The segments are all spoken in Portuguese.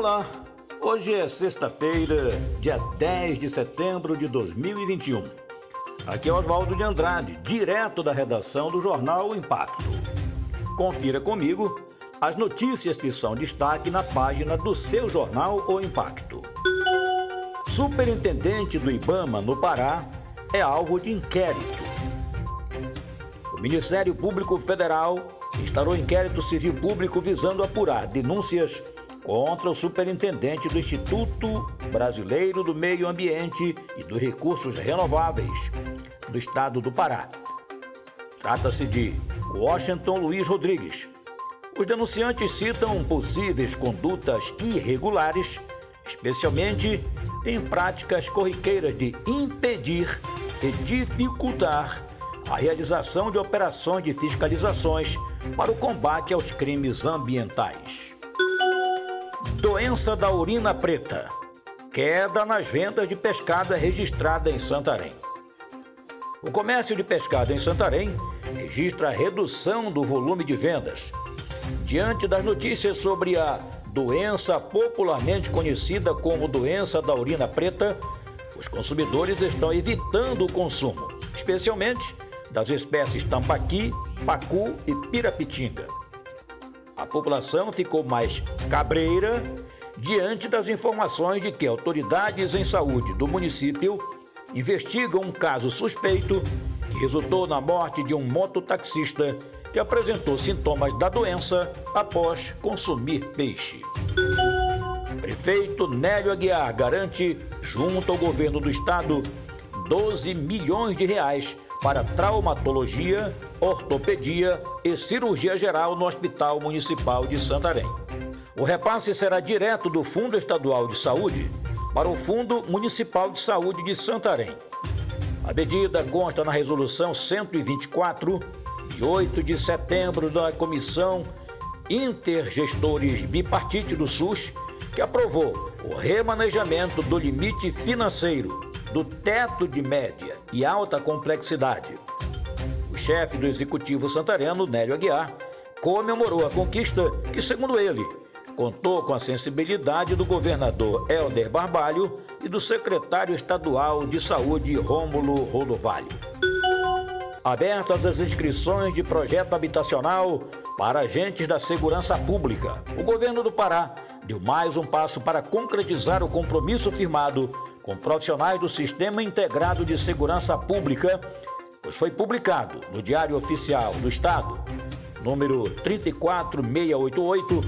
Olá, hoje é sexta-feira, dia 10 de setembro de 2021. Aqui é Oswaldo de Andrade, direto da redação do jornal o Impacto. Confira comigo as notícias que são destaque na página do seu jornal O Impacto. Superintendente do Ibama no Pará é alvo de inquérito. O Ministério Público Federal instaurou inquérito civil público visando apurar denúncias contra o superintendente do Instituto Brasileiro do Meio Ambiente e dos Recursos Renováveis do Estado do Pará. Trata-se de Washington Luiz Rodrigues. Os denunciantes citam possíveis condutas irregulares, especialmente em práticas corriqueiras de impedir e dificultar a realização de operações de fiscalizações para o combate aos crimes ambientais. Doença da urina preta. Queda nas vendas de pescada registrada em Santarém. O comércio de pescado em Santarém registra redução do volume de vendas. Diante das notícias sobre a doença popularmente conhecida como doença da urina preta, os consumidores estão evitando o consumo, especialmente das espécies tambaqui, pacu e pirapitinga. A população ficou mais cabreira diante das informações de que autoridades em saúde do município investigam um caso suspeito que resultou na morte de um mototaxista que apresentou sintomas da doença após consumir peixe. Prefeito Nélio Aguiar garante, junto ao governo do estado, 12 milhões de reais para traumatologia, ortopedia e cirurgia geral no Hospital Municipal de Santarém. O repasse será direto do Fundo Estadual de Saúde para o Fundo Municipal de Saúde de Santarém. A medida consta na Resolução 124, de 8 de setembro, da Comissão Intergestores Bipartite do SUS, que aprovou o remanejamento do limite financeiro do teto de média e alta complexidade. O chefe do executivo santareno, Nélio Aguiar, comemorou a conquista que, segundo ele, contou com a sensibilidade do governador Helder Barbalho e do secretário estadual de saúde Rômulo Rodovalho. Abertas as inscrições de projeto habitacional para agentes da segurança pública, o governo do Pará deu mais um passo para concretizar o compromisso firmado com profissionais do Sistema Integrado de Segurança Pública, pois foi publicado no Diário Oficial do Estado, número 34688,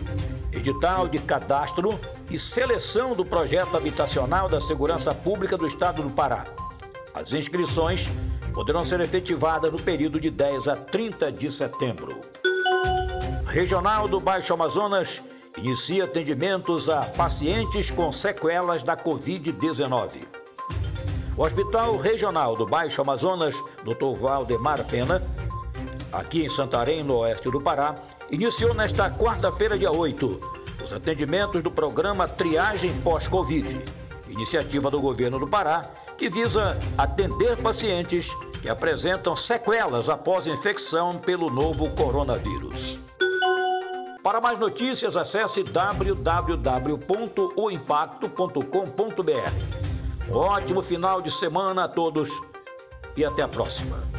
edital de cadastro e seleção do projeto habitacional da Segurança Pública do Estado do Pará. As inscrições poderão ser efetivadas no período de 10 a 30 de setembro. Regional do Baixo Amazonas inicia atendimentos a pacientes com sequelas da Covid-19. O Hospital Regional do Baixo Amazonas, Dr. Valdemar Pena, aqui em Santarém, no oeste do Pará, iniciou nesta quarta-feira, dia 8, os atendimentos do programa Triagem Pós-Covid, iniciativa do governo do Pará, que visa atender pacientes que apresentam sequelas após infecção pelo novo coronavírus. Para mais notícias, acesse www.oimpacto.com.br. Um ótimo final de semana a todos e até a próxima.